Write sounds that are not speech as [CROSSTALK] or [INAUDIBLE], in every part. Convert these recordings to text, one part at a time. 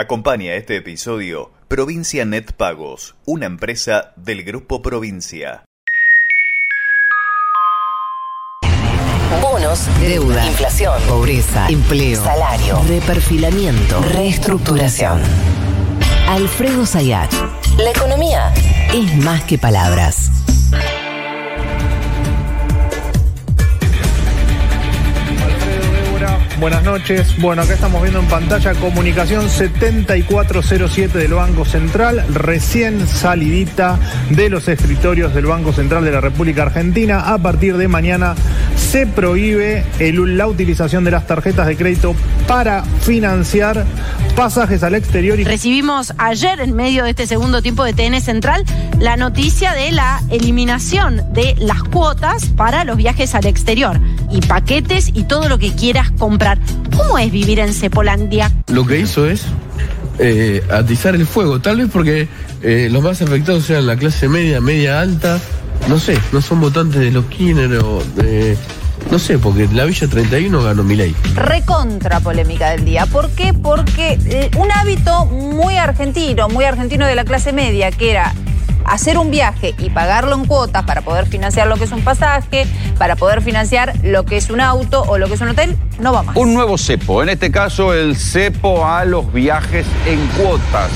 Acompaña este episodio Provincia Net Pagos, una empresa del Grupo Provincia. Bonos, deuda, inflación, pobreza, empleo, salario, reperfilamiento, reestructuración. Alfredo Sayat. La economía es más que palabras. Buenas noches. Bueno, acá estamos viendo en pantalla comunicación 7407 del Banco Central, recién salidita de los escritorios del Banco Central de la República Argentina. A partir de mañana se prohíbe la utilización de las tarjetas de crédito para financiar pasajes al exterior y Recibimos ayer, en medio de este segundo tiempo de TN Central, la noticia de la eliminación de las cuotas para los viajes al exterior y paquetes y todo lo que quieras comprar. ¿Cómo es vivir en Cepolandia? lo que hizo es eh, atizar el fuego, tal vez porque eh, los más afectados sean la clase media, media alta, no sé, no son votantes de los Kirchner o de, no sé, porque la Villa 31 ganó Milei. recontra polémica del día. ¿Por qué? Porque eh, un hábito muy argentino, muy argentino de la clase media, que era hacer un viaje y pagarlo en cuotas para poder financiar lo que es un pasaje, para poder financiar lo que es un auto o lo que es un hotel, no va más. Un nuevo cepo, en este caso el cepo a los viajes en cuotas.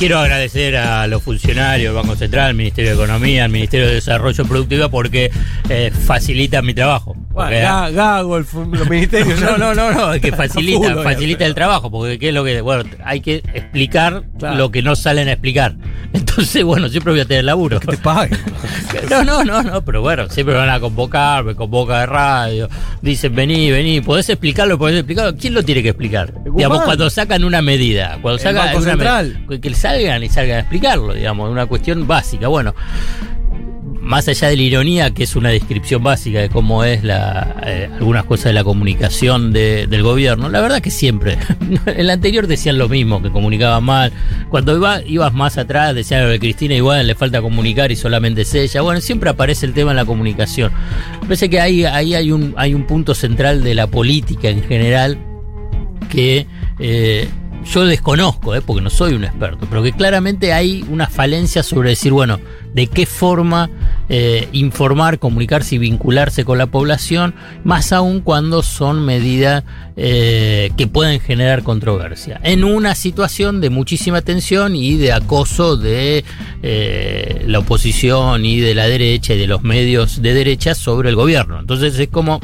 Quiero agradecer a los funcionarios del Banco Central, al Ministerio de Economía, al Ministerio de Desarrollo Productivo porque eh, facilitan mi trabajo. Ga- [LAUGHS] Gago, el los ministerios. no, no, no, no, es que [LAUGHS] facilita, Full, facilita el trabajo, porque qué es lo que, bueno, hay que explicar Claro. lo que no salen a explicar. [LAUGHS] Entonces, bueno, siempre voy a tener laburo. Que te paguen. No, no, no, no, pero bueno, siempre me van a convocar, me convoca de radio, dicen vení, vení, podés explicarlo, podés explicarlo. ¿Quién lo tiene que explicar? Digamos, cuando sacan una medida, cuando sacan una Central. me- que salgan y salgan a explicarlo, digamos, una cuestión básica. Bueno, más allá de la ironía, que es una descripción básica de cómo es la, eh, algunas cosas de la comunicación de- del gobierno, la verdad que siempre, [LAUGHS] en la anterior decían lo mismo, que comunicaban mal, cuando iba- ibas más atrás decían lo de Cristina igual le falta comunicar y solamente es ella, bueno, siempre aparece el tema en la comunicación. Me parece que ahí, ahí hay, un, hay un punto central de la política en general que eh, yo desconozco, eh, porque no soy un experto, pero que claramente hay una falencia sobre decir, bueno, de qué forma eh, informar, comunicarse y vincularse con la población, más aún cuando son medidas eh, que pueden generar controversia. En una situación de muchísima tensión y de acoso de eh, la oposición y de la derecha y de los medios de derecha sobre el gobierno. Entonces es como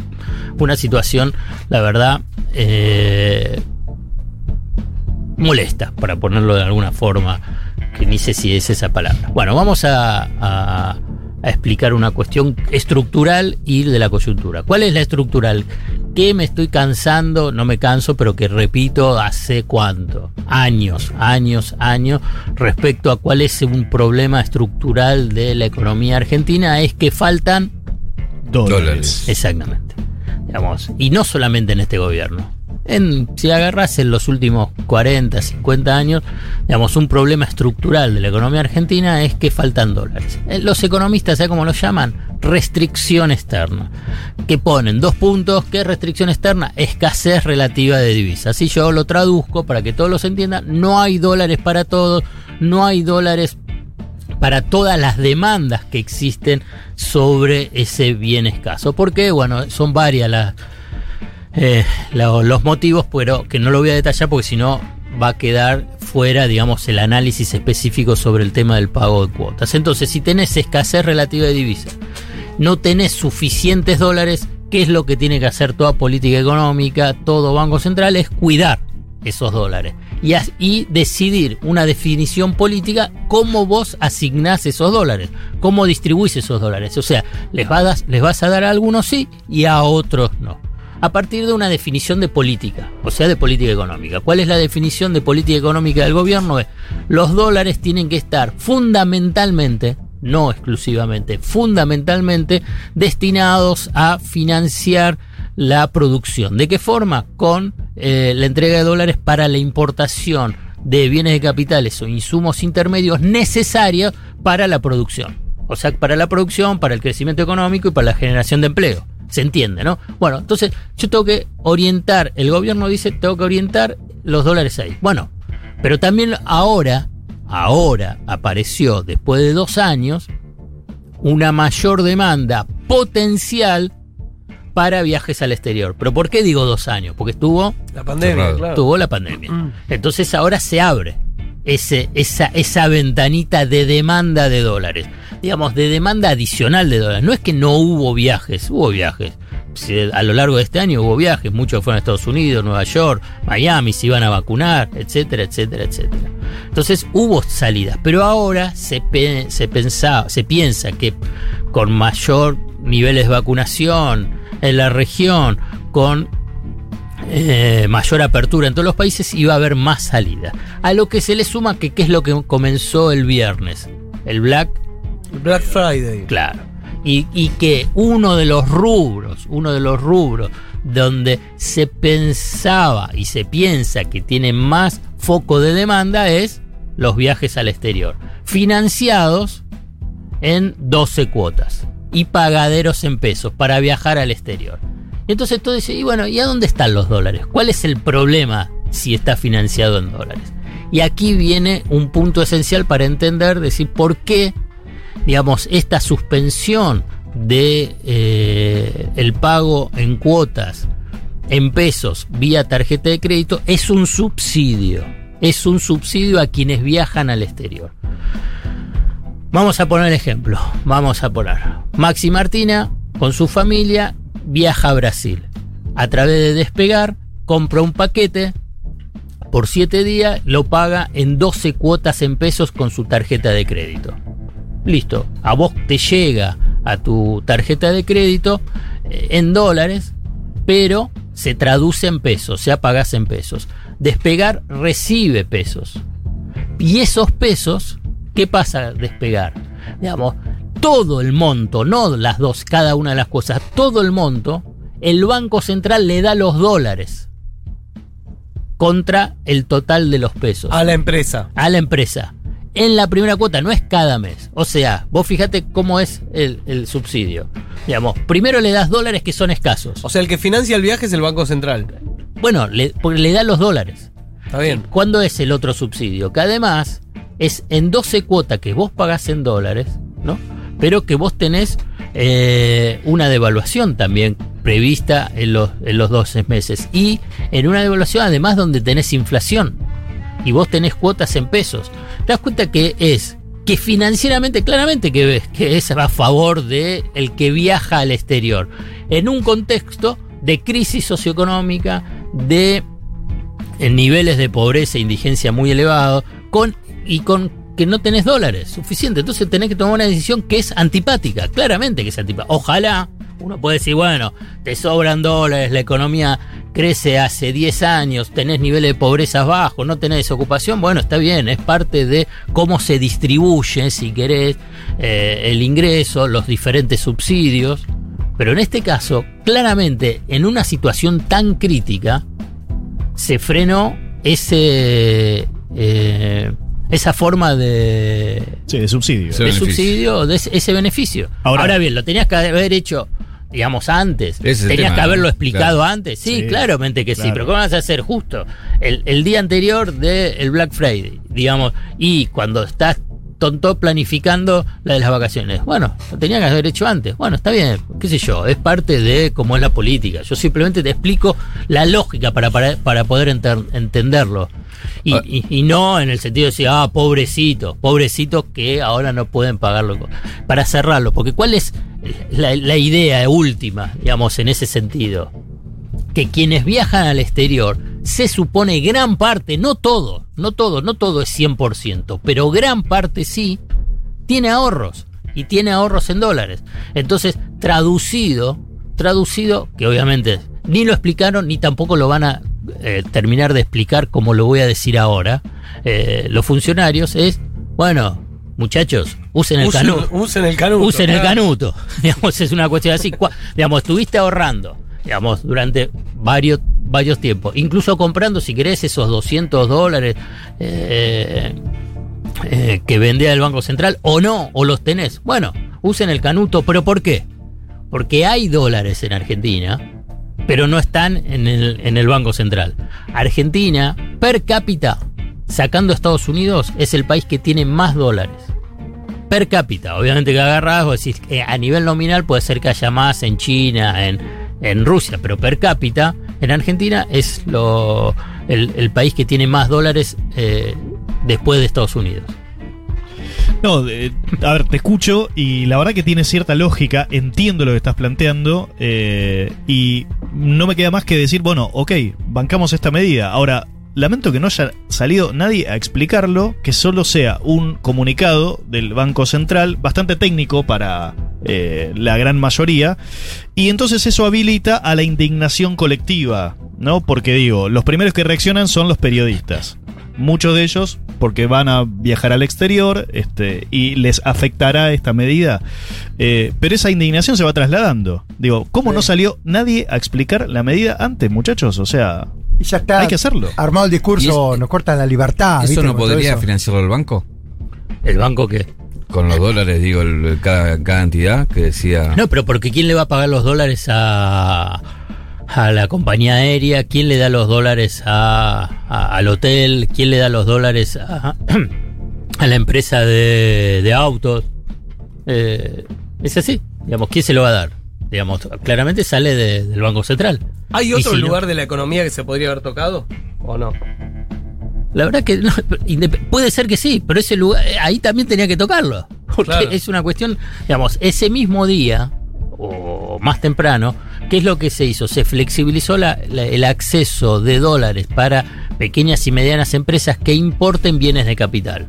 una situación, la verdad, molesta, para ponerlo de alguna forma, que ni sé si es esa palabra. Bueno, vamos a- a explicar una cuestión estructural y de la coyuntura. ¿Cuál es la estructural? ¿Qué me estoy cansando? No me canso, pero que repito hace cuánto? Años, años, años, respecto a cuál es un problema estructural de la economía argentina, es que faltan Dólares. Exactamente. Digamos, y no solamente en este gobierno. Si agarras en los últimos 40, 50 años, digamos, un problema estructural de la economía argentina es que faltan dólares. Eh, Los economistas, ¿sabes cómo lo llaman? Restricción externa. Que ponen dos puntos, ¿qué es restricción externa? Escasez relativa de divisas. Si yo lo traduzco para que todos los entiendan, no hay dólares para todos, no hay dólares para todas las demandas que existen sobre ese bien escaso. Porque, bueno, son varias las, eh, lo- los motivos, pero que no lo voy a detallar porque si no va a quedar fuera, digamos, el análisis específico sobre el tema del pago de cuotas. Entonces, si tenés escasez relativa de divisas, no tenés suficientes dólares, ¿qué es lo que tiene que hacer toda política económica, todo Banco Central? Es cuidar esos dólares y, decidir una definición política cómo vos asignás esos dólares, cómo distribuís esos dólares. O sea, les vas a dar a algunos sí y a otros no. A partir de una definición de política, o sea, de política económica. ¿Cuál es la definición de política económica del gobierno? Los dólares tienen que estar fundamentalmente, no exclusivamente, fundamentalmente destinados a financiar la producción. ¿De qué forma? Con eh, la entrega de dólares para la importación de bienes de capitales o insumos intermedios necesarios para la producción. O sea, para la producción, para el crecimiento económico y para la generación de empleo. Se entiende, ¿no? Bueno, entonces yo tengo que orientar, el gobierno dice, tengo que orientar los dólares ahí. Bueno, pero también ahora, ahora apareció, después de dos años, una mayor demanda potencial para viajes al exterior. ¿Pero por qué digo dos años? Porque estuvo, La pandemia, claro. tuvo la pandemia. Mm. Entonces ahora se abre esa, ventanita de demanda de dólares. Digamos, de demanda adicional de dólares. No es que no hubo viajes, hubo viajes. A lo largo de este año hubo viajes, muchos fueron a Estados Unidos, Nueva York, Miami, se iban a vacunar, etcétera, etcétera, etcétera. Entonces hubo salidas, pero ahora se, se piensa que con mayor niveles de vacunación en la región, con eh, mayor apertura en todos los países y va a haber más salida. A lo que se le suma que qué es lo que comenzó el viernes, el Black, Black Friday. claro. Y, y que uno de los rubros, uno de los rubros donde se pensaba y se piensa que tiene más foco de demanda es los viajes al exterior, financiados en 12 cuotas y pagaderos en pesos para viajar al exterior. Y entonces tú dices, y bueno, ¿y a dónde están los dólares? ¿Cuál es el problema si está financiado en dólares? Y aquí viene un punto esencial para entender, decir, por qué, digamos, esta suspensión de eh, el pago en cuotas en pesos vía tarjeta de crédito es un subsidio. Es un subsidio a quienes viajan al exterior. Vamos a poner ejemplo. Vamos a poner. Maxi Martina, con su familia, viaja a Brasil. A través de Despegar, compra un paquete por 7 días, lo paga en 12 cuotas en pesos con su tarjeta de crédito. Listo, a vos te llega a tu tarjeta de crédito eh, en dólares, pero se traduce en pesos, o sea, pagas en pesos. Despegar recibe pesos. Y esos pesos, ¿qué pasa al despegar? Digamos, todo el monto, no las dos, cada una de las cosas, todo el monto, el Banco Central le da los dólares contra el total de los pesos A la empresa. a la empresa. En la primera cuota, no es cada mes. O sea, vos fíjate cómo es el, el subsidio. Digamos, primero le das dólares que son escasos. O sea, el que financia el viaje es el Banco Central. Bueno, le, porque le da los dólares. Está bien. ¿Cuándo es el otro subsidio? Que además es en 12 cuotas que vos pagás en dólares, ¿no? Pero que vos tenés eh, una devaluación también prevista en los, en los 12 meses. Y en una devaluación además donde tenés inflación. Y vos tenés cuotas en pesos. Te das cuenta que es que financieramente, claramente que ves que es a favor de el que viaja al exterior. En un contexto de crisis socioeconómica, de niveles de pobreza e indigencia muy elevados, con, y con que no tenés dólares suficiente. Entonces tenés que tomar una decisión que es antipática, claramente que es antipática. Ojalá uno puede decir, bueno, te sobran dólares, la economía crece hace 10 años, tenés niveles de pobreza bajos, no tenés desocupación, bueno, está bien, es parte de cómo se distribuye, si querés, eh, el ingreso, los diferentes subsidios. Pero en este caso, claramente, en una situación tan crítica, se frenó ese eh, esa forma de, Sí, de subsidio. De beneficio. subsidio, de ese, ese beneficio. Ahora- Ahora, bien, lo tenías que haber hecho, digamos, antes. Tenías tema, que haberlo explicado Claro. antes. Sí, Sí, claramente que sí, pero ¿cómo vas a hacer justo? El, el día anterior del Black Friday, digamos, y cuando estás tonto planificando la de las vacaciones. Bueno, lo tenía que haber hecho antes. Bueno, está bien, qué sé yo, es parte de cómo es la política. Yo simplemente te explico la lógica para, para, para poder enter- entenderlo. Y, Ah. y- y no en el sentido de decir, ah, pobrecito, pobrecito que ahora no pueden pagarlo. Para cerrarlo, porque ¿cuál es la, la idea última, digamos, en ese sentido? que quienes viajan al exterior se supone gran parte, no todo, no todo, no todo es 100%, pero gran parte sí, tiene ahorros y tiene ahorros en dólares. Entonces, traducido, traducido, que obviamente ni lo explicaron ni tampoco lo van a eh, terminar de explicar como lo voy a decir ahora, eh, los funcionarios, es, bueno, muchachos, usen el Usen, canuto. usen el canuto. Usen el canuto. [LAUGHS] Digamos, es una cuestión así. Digamos, estuviste ahorrando, digamos, durante varios, varios tiempos. Incluso comprando, si querés, esos 200 dólares. eh, eh, que vendía el Banco Central o no, o los tenés. Bueno, usen el canuto, pero ¿por qué? Porque hay dólares en Argentina, pero no están en el, en el Banco Central. Argentina, per cápita, sacando a Estados Unidos, es el país que tiene más dólares. Per cápita, obviamente que vos decís, eh, a nivel nominal puede ser que haya más en China, en, en Rusia, pero per cápita, en Argentina es lo, el, el país que tiene más dólares eh, después de Estados Unidos. No, eh, a ver, te escucho y la verdad que tiene cierta lógica, entiendo lo que estás planteando eh, y no me queda más que decir, bueno, ok, bancamos esta medida. Ahora, lamento que no haya salido nadie a explicarlo, que solo sea un comunicado del Banco Central, bastante técnico para eh, la gran mayoría, y entonces eso habilita a la indignación colectiva, ¿no? Porque digo, los primeros que reaccionan son los periodistas. Muchos de ellos porque van a viajar al exterior este, y les afectará esta medida. Eh, pero esa indignación se va trasladando. Digo, ¿cómo no salió nadie a explicar la medida antes, muchachos? O sea, Y ya está. hay que hacerlo. Armado el discurso, nos cortan la libertad. ¿Eso ¿viste? no podría eso. financiarlo el banco? ¿El banco qué? Con los dólares, digo, el- cada, cada entidad que decía... No, pero porque ¿quién le va a pagar los dólares a, a la compañía aérea? ¿Quién le da los dólares a, a- al hotel? ¿Quién le da los dólares a, [CLEARS THROAT] a la empresa de, de autos? Eh, es así, digamos, ¿quién se lo va a dar? Digamos, claramente sale de- del Banco Central. ¿Hay otro si no- lugar de la economía que se podría haber tocado? ¿O no? La verdad que no, [LAUGHS] puede ser que sí, pero ese lugar, eh, ahí también tenía que tocarlo. Porque Claro. es una cuestión, digamos, ese mismo día, o más temprano, ¿qué es lo que se hizo? Se flexibilizó la- el acceso de dólares para pequeñas y medianas empresas que importen bienes de capital.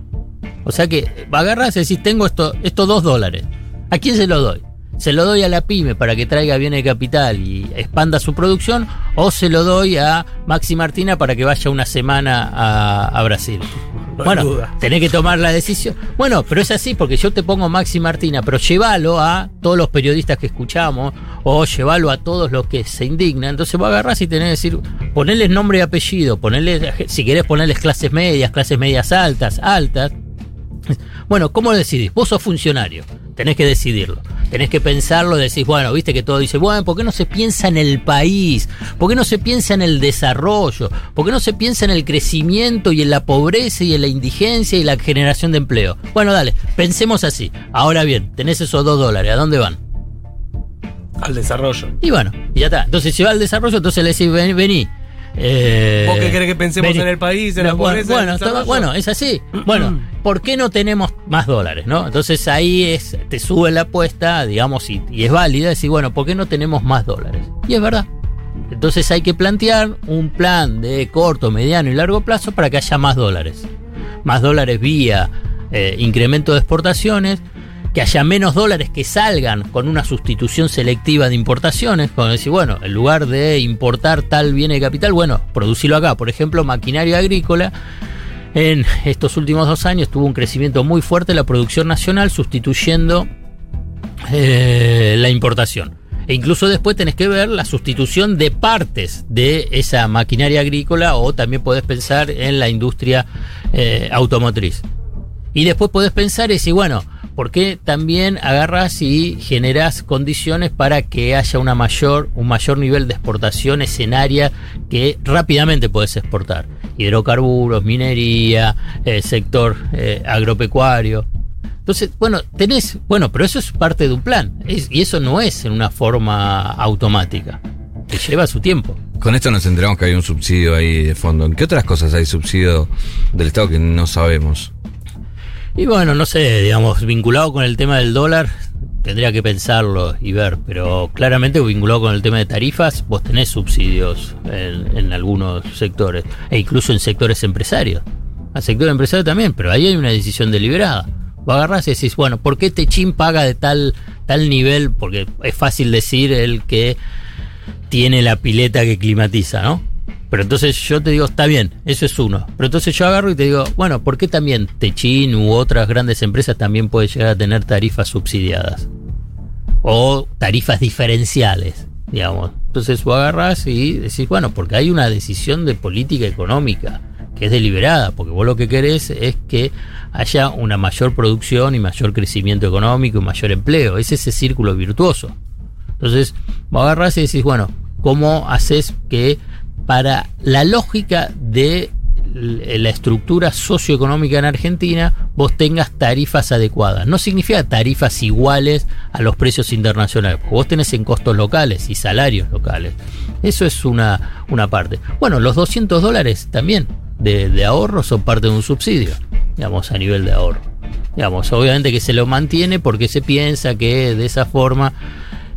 O sea que agarras y decís, tengo esto, estos dos dólares. ¿A quién se lo doy? ¿Se lo doy a la pyme para que traiga bienes de capital y expanda su producción? ¿O se lo doy a Maxi Martina para que vaya una semana a, a Brasil? No bueno, duda. tenés que tomar la decisión. Bueno, pero es así porque yo te pongo Maxi Martina, pero llévalo a todos los periodistas que escuchamos o llévalo a todos los que se indignan. Entonces vos agarrás y tenés que decir, ponerles nombre y apellido, ponerles, si querés ponerles clases medias, clases medias altas, altas. Bueno, ¿cómo lo decidís? Vos sos funcionario, tenés que decidirlo. Tenés que pensarlo, decís, bueno, viste que todo dice, bueno, ¿por qué no se piensa en el país? ¿Por qué no se piensa en el desarrollo? ¿Por qué no se piensa en el crecimiento y en la pobreza y en la indigencia y la generación de empleo? Bueno, dale, pensemos así. Ahora bien, tenés esos dos dólares, ¿a dónde van? Al desarrollo. Y bueno, y ya está. Entonces, si va al desarrollo, entonces le decís, vení. vení. Eh, ¿Vos qué querés que pensemos en el país, en la No, pobreza, en Bueno, está- bueno, es así. Bueno, ¿por qué no tenemos más dólares? ¿no? Entonces ahí es, te sube la apuesta, digamos, y, y es válida decir, bueno, ¿por qué no tenemos más dólares? Y es verdad. Entonces hay que plantear un plan de corto, mediano y largo plazo para que haya más dólares. Más dólares vía eh, incremento de exportaciones, que haya menos dólares que salgan con una sustitución selectiva de importaciones, como decir, bueno, en lugar de importar tal bien de capital, bueno, producirlo acá. Por ejemplo, maquinaria agrícola. En estos últimos dos años tuvo un crecimiento muy fuerte la producción nacional sustituyendo eh, la importación. E incluso después tenés que ver la sustitución de partes de esa maquinaria agrícola o también podés pensar en la industria eh, automotriz. Y después podés pensar y decir, bueno, ¿por qué también agarras y generás condiciones para que haya una mayor, un mayor nivel de exportación escenaria que rápidamente podés exportar? Hidrocarburos, minería, eh, sector eh, agropecuario. Entonces, bueno, tenés, bueno, pero eso es parte de un plan. y eso no es en una forma automática. Te lleva su tiempo. Con esto nos enteramos que hay un subsidio ahí de fondo. ¿En qué otras cosas hay subsidio del Estado que no sabemos? Y bueno, no sé, digamos, vinculado con el tema del dólar, tendría que pensarlo y ver, pero claramente vinculado con el tema de tarifas, vos tenés subsidios en, algunos sectores, e incluso en sectores empresarios. Al sector empresario también, pero ahí hay una decisión deliberada. Vos agarrás y decís, bueno, ¿por qué Techín paga de tal, tal nivel? Porque es fácil decir el que tiene la pileta que climatiza, ¿no? Pero entonces yo te digo, está bien, eso es uno. Pero entonces yo agarro y te digo, bueno, ¿por qué también Techin u otras grandes empresas también pueden llegar a tener tarifas subsidiadas? O tarifas diferenciales, digamos. Entonces vos agarras y decís, bueno, porque hay una decisión de política económica que es deliberada, porque vos lo que querés es que haya una mayor producción y mayor crecimiento económico y mayor empleo. Es ese círculo virtuoso. Entonces, vos agarrás y decís, bueno, ¿cómo haces que para la lógica de la estructura socioeconómica en Argentina vos tengas tarifas adecuadas. No significa tarifas iguales a los precios internacionales, porque vos tenés en costos locales y salarios locales. Eso es una, una parte. Bueno, los 200 dólares también de, ahorro son parte de un subsidio, digamos, a nivel de ahorro. Digamos, obviamente que se lo mantiene porque se piensa que de esa forma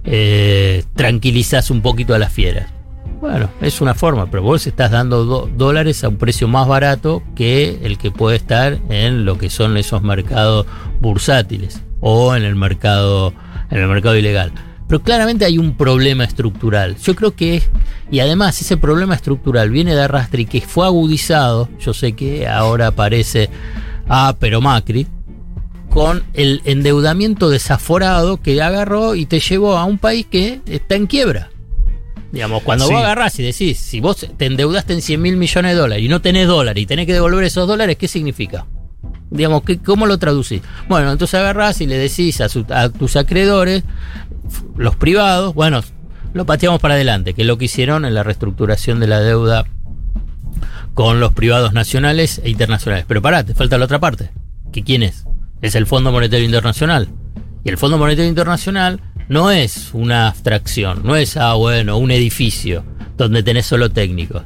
eh, tranquilizas un poquito a las fieras. Bueno, es una forma, pero vos estás dando dólares a un precio más barato que el que puede estar en lo que son esos mercados bursátiles o en el mercado en el mercado ilegal. Pero claramente hay un problema estructural. Yo creo que es, y además ese problema estructural viene de arrastre que fue agudizado, yo sé que ahora aparece, ah, pero Macri, con el endeudamiento desaforado que agarró y te llevó a un país que está en quiebra. Digamos, cuando vos agarrás y decís, si vos te endeudaste en 100 mil millones de dólares y no tenés dólares y tenés que devolver esos dólares, ¿qué significa? Digamos, ¿cómo lo traducís? Bueno, entonces agarrás y le decís a, a tus acreedores, los privados, bueno, lo pateamos para adelante, que es lo que hicieron en la reestructuración de la deuda con los privados nacionales e internacionales. Pero pará, te falta la otra parte. ¿Que quién es? Es el Fondo Monetario Internacional. Y el Fondo Monetario Internacional no es una abstracción, no es, ah, bueno, un edificio donde tenés solo técnicos.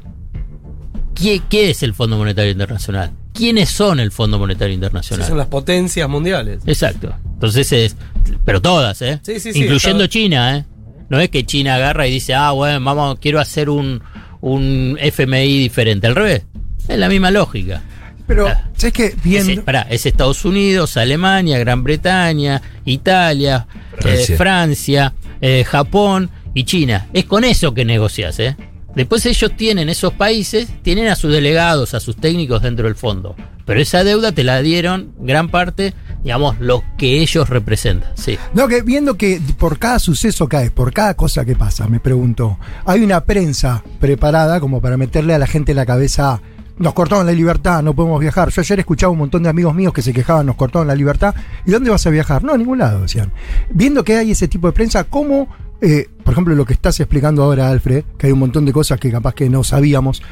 ¿Qué, qué es el Fondo Monetario Internacional? ¿Quiénes son el Fondo Monetario Internacional? son las potencias mundiales. Exacto. Entonces es, pero todas, ¿eh? Sí, sí, sí, Incluyendo China, ¿eh? No es que China agarra y dice, ah, bueno, vamos, quiero hacer un, un FMI diferente. Al revés. Es la misma lógica. Pero, ¿sabes qué? Viendo... Es, pará, es Estados Unidos, Alemania, Gran Bretaña, Italia, Francia, eh, Francia eh, Japón y China. Es con eso que negocias, ¿eh? Después ellos tienen, esos países, tienen a sus delegados, a sus técnicos dentro del fondo. Pero esa deuda te la dieron gran parte, digamos, lo que ellos representan. Sí. No, que viendo que por cada suceso cae, por cada cosa que pasa, me pregunto, hay una prensa preparada como para meterle a la gente en la cabeza nos cortaron la libertad, no podemos viajar. Yo ayer escuchaba un montón de amigos míos que se quejaban, nos cortaron la libertad. ¿Y dónde vas a viajar? No, a ningún lado, decían. Viendo que hay ese tipo de prensa, ¿cómo, eh, por ejemplo, lo que estás explicando ahora, Alfred, que hay un montón de cosas que capaz que no sabíamos?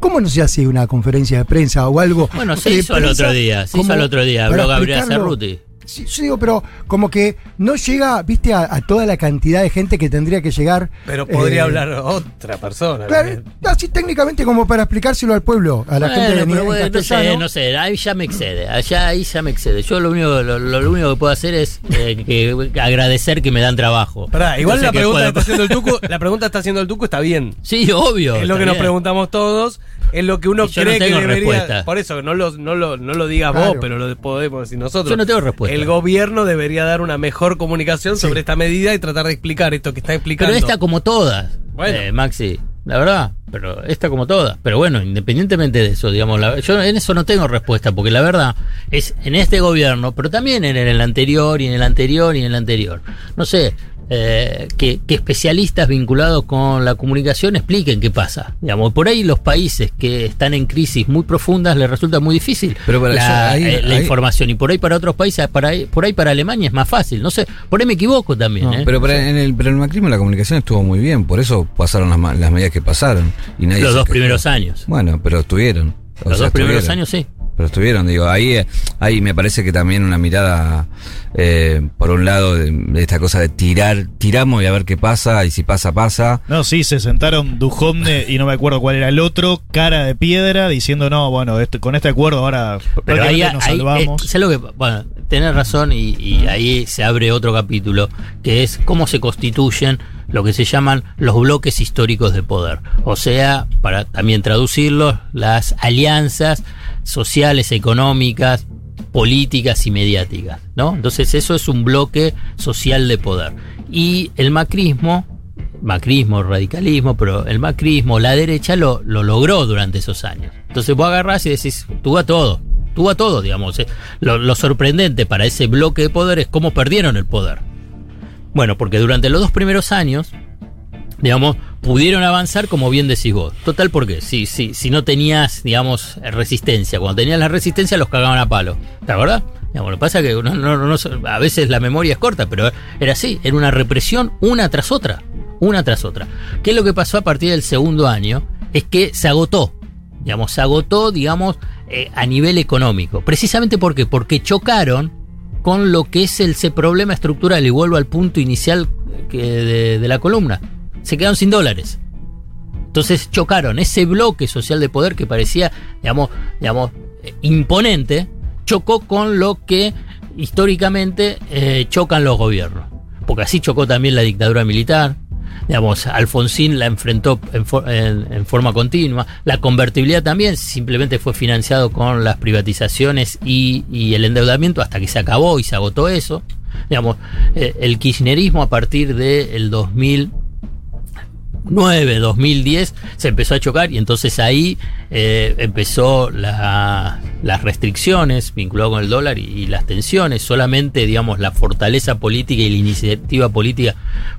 ¿Cómo no se hace una conferencia de prensa o algo? Bueno, se hizo el otro día, se hizo el otro día, habló Gabriel Cerruti. Sí, yo digo, pero como que no llega, viste, a, toda la cantidad de gente que tendría que llegar. Pero podría eh, hablar otra persona. así técnicamente como para explicárselo al pueblo, a la gente de nivel bueno, No sé, no sé, ahí ya me excede, allá ahí ya me excede. Yo lo único, lo, único que puedo hacer es eh, que, agradecer que me dan trabajo. igual [LAUGHS] la pregunta, está haciendo el tuco, la pregunta está haciendo el Tuco está bien. Sí, obvio. Es lo que nos preguntamos todos, es lo que uno cree que debería. Respuesta. Por eso, no lo, no lo, no lo digas vos, pero lo podemos decir nosotros. Yo no tengo respuesta el gobierno debería dar una mejor comunicación sobre esta medida y tratar de explicar esto que está explicando. Pero esta como todas, eh, Maxi, la verdad, pero esta como todas. Pero bueno, independientemente de eso, digamos, yo en eso no tengo respuesta, porque la verdad es en este gobierno, pero también en el anterior y en el anterior y en el anterior. No sé, eh, que, especialistas vinculados con la comunicación expliquen qué pasa. Digamos, por ahí los países que están en crisis muy profundas les resulta muy difícil pero la, eh, información y por ahí para otros países, para por ahí para Alemania es más fácil. No sé, por ahí me equivoco también. ¿eh? Pero, en el, pero el macrismo la comunicación estuvo muy bien, por eso pasaron las, las medidas que pasaron. Y nadie los dos primeros años. Bueno, pero estuvieron. Los dos primeros años sí. Pero estuvieron, digo, ahí, ahí me parece que también una mirada, eh, por un lado, de, esta cosa de tirar, tiramos y a ver qué pasa, y si pasa, pasa. No, sí, se sentaron Dujovne y no me acuerdo cuál era el otro, cara de piedra, diciendo, no, bueno, este, con este acuerdo ahora Pero ahí, nos salvamos. lo que, bueno, tenés razón y, y ahí se abre otro capítulo, que es cómo se constituyen lo que se llaman los bloques históricos de poder. O sea, para también traducirlos, las alianzas sociales, económicas, políticas y mediáticas, ¿no? Entonces eso es un bloque social de poder. Y el macrismo, macrismo, radicalismo, pero el macrismo, la derecha lo, lo logró durante esos años. Entonces vos agarrás y decís, tú a todo, tú a todo, digamos. ¿eh? Lo, lo sorprendente para ese bloque de poder es cómo perdieron el poder. Bueno, porque durante los dos primeros años, digamos, pudieron avanzar como bien decís vos. Total, ¿por qué? Si, si, si no tenías, digamos, resistencia. Cuando tenías la resistencia los cagaban a palo. ¿Te acordás? Digamos, lo que pasa es que a veces la memoria es corta, pero era así. Era una represión una tras otra. Una tras otra. ¿Qué es lo que pasó a partir del segundo año? Es que se agotó. Digamos, se agotó, digamos, eh, a nivel económico. Precisamente ¿por qué? Porque chocaron con lo que es ese problema estructural. Y vuelvo al punto inicial de, de la columna se quedaron sin dólares. Entonces chocaron ese bloque social de poder que parecía, digamos, digamos imponente, chocó con lo que históricamente eh, chocan los gobiernos. Porque así chocó también la dictadura militar. Digamos, Alfonsín la enfrentó en, forma continua. La convertibilidad también simplemente fue financiado con las privatizaciones y, el endeudamiento hasta que se acabó y se agotó eso. Digamos, eh, el kirchnerismo a partir del 2000 2009, 2010 se empezó a chocar y entonces ahí eh, empezó las restricciones vinculadas con el dólar y, las tensiones. Solamente, digamos, la fortaleza política y la iniciativa política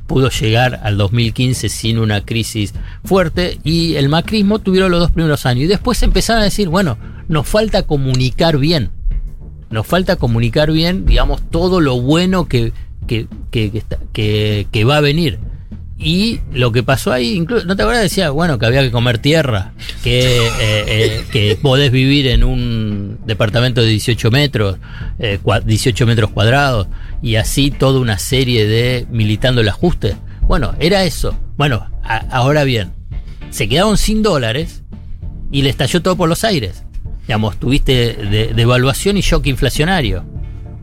pudo llegar al 2015 sin una crisis fuerte y el macrismo tuvieron los dos primeros años y después empezaron a decir, bueno, nos falta comunicar bien. Nos falta comunicar bien, digamos, todo lo bueno que, que, que, que va a venir. Y lo que pasó ahí, incluso, ¿no te acuerdas? Decía, bueno, que había que comer tierra, que, eh, eh, que podés vivir en un departamento de 18 metros, 18 eh, metros cuadrados, y así toda una serie de militando el ajuste. Bueno, era eso. Bueno, ahora bien, se quedaron sin dólares y le estalló todo por los aires. Digamos, tuviste devaluación y shock inflacionario.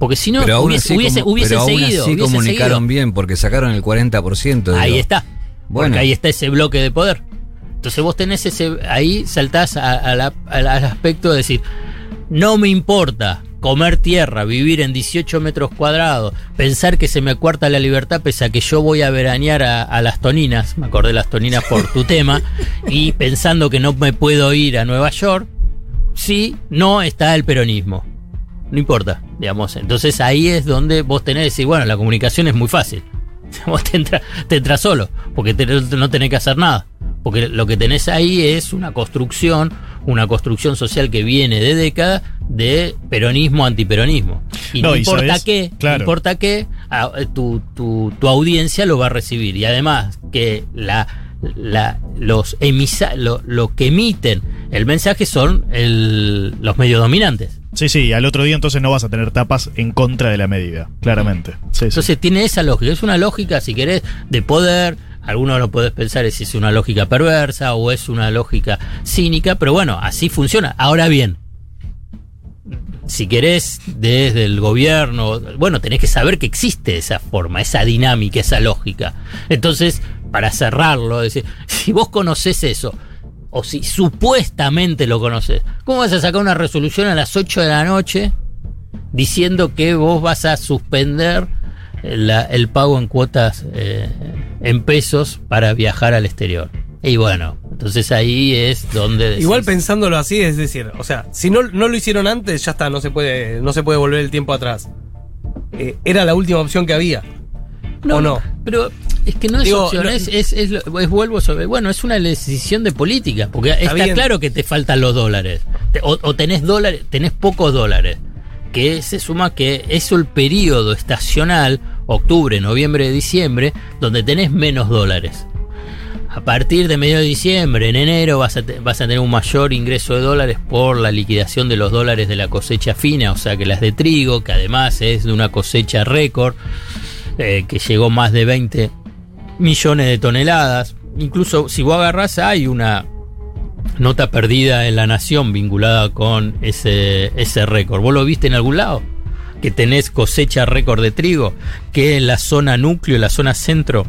Porque si no, hubiese, hubiese, pero seguido. Así comunicaron bien porque sacaron el 40%. Ahí está. Bueno. ahí está ese bloque de poder. Entonces vos tenés ese. Ahí saltás al aspecto de decir: No me importa comer tierra, vivir en 18 metros cuadrados, pensar que se me cuarta la libertad pese a que yo voy a veranear a, a las toninas, me acordé de las toninas por tu tema, [LAUGHS] y pensando que no me puedo ir a Nueva York, sí, no está el peronismo no importa, digamos. Entonces ahí es donde vos tenés que decir, bueno, la comunicación es muy fácil. [LAUGHS] Vos te entras entra solo, porque no tenés que hacer nada. Porque lo que tenés ahí es una construcción, una construcción social que viene de décadas de peronismo, antiperonismo. Y no, importa qué, no importa qué, tu, tu, tu, audiencia lo va a recibir. Y además que la, la, los emisa, lo, lo que emiten el mensaje son el, los medios dominantes. Sí, sí, al otro día entonces no vas a tener tapas en contra de la medida, claramente. entonces tiene esa lógica, es una lógica, si querés, de poder. Algunos lo podés pensar si es una lógica perversa o es una lógica cínica, pero bueno, así funciona. Ahora bien, si querés desde el gobierno, bueno, tenés que saber que existe esa forma, esa dinámica, esa lógica. Entonces, para cerrarlo, decir, [LAUGHS] si vos conocés eso, o si supuestamente lo conoces, ¿cómo vas a sacar una resolución a las 8 de la noche diciendo que vos vas a suspender el pago en cuotas eh, en pesos para viajar al exterior? Y bueno, entonces ahí es donde... Igual pensándolo así, es decir, o sea, si no, no lo hicieron antes, ya está, no se puede, no se puede volver el tiempo atrás. Eh, era la última opción que había. No, ¿O no? Pero es que no es opción, es, es, es, vuelvo sobre. Bueno, es una decisión de política, porque está, claro que te faltan los dólares. O, tenés dólares, tenés pocos dólares. Que se suma que es el periodo estacional, octubre, noviembre, diciembre, donde tenés menos dólares. A partir de medio de diciembre, en enero, vas a, vas a tener un mayor ingreso de dólares por la liquidación de los dólares de la cosecha fina, o sea que las de trigo, que además es de una cosecha récord, eh, que llegó más de 20 millones de toneladas. Incluso si vos agarrás, hay una nota perdida en la nación vinculada con ese, ese récord. ¿Vos lo viste en algún lado? Que tenés cosecha récord de trigo, que en la zona núcleo, en la zona centro,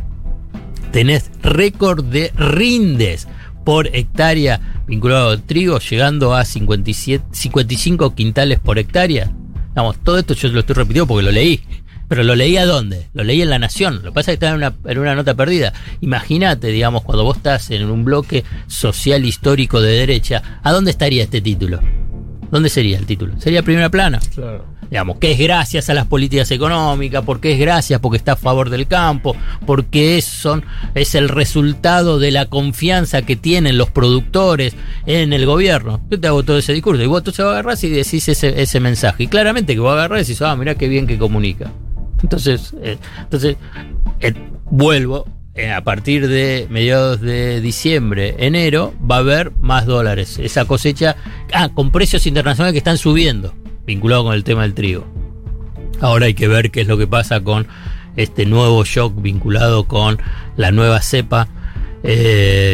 tenés récord de rindes por hectárea vinculado al trigo, llegando a 57, 55 quintales por hectárea. Vamos, todo esto yo lo estoy repitiendo porque lo leí. Pero lo leí a dónde? Lo leí en La Nación. Lo que pasa es que está en una, en una nota perdida. Imagínate, digamos, cuando vos estás en un bloque social histórico de derecha, ¿a dónde estaría este título? ¿Dónde sería el título? Sería primera plana. Claro. digamos, que es gracias a las políticas económicas, porque es gracias porque está a favor del campo, porque es, son, es el resultado de la confianza que tienen los productores en el gobierno. Yo te hago todo ese discurso y vos tú se va a agarrar y decís ese, ese mensaje. Y claramente que vos agarrás y decís, ah, mira qué bien que comunica. Entonces, eh, entonces eh, vuelvo. eh, a partir de mediados de diciembre, enero, va a haber más dólares. Esa cosecha, ah, con precios internacionales que están subiendo, vinculado con el tema del trigo. Ahora hay que ver qué es lo que pasa con este nuevo shock vinculado con la nueva cepa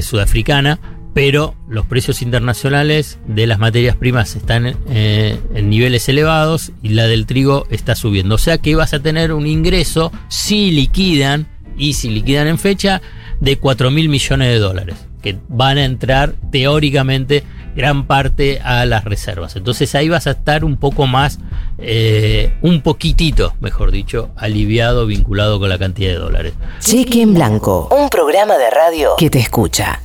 sudafricana, pero los precios internacionales de las materias primas están eh, en niveles elevados y la del trigo está subiendo. O sea que vas a tener un ingreso si liquidan y si liquidan en fecha de 4 mil millones de dólares que van a entrar teóricamente gran parte a las reservas. Entonces ahí vas a estar un poco más, eh, un poquitito, mejor dicho, aliviado vinculado con la cantidad de dólares. Cheque en blanco. Un programa de radio que te escucha.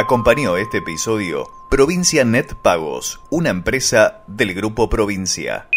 Acompañó este episodio Provincia Net Pagos, una empresa del Grupo Provincia.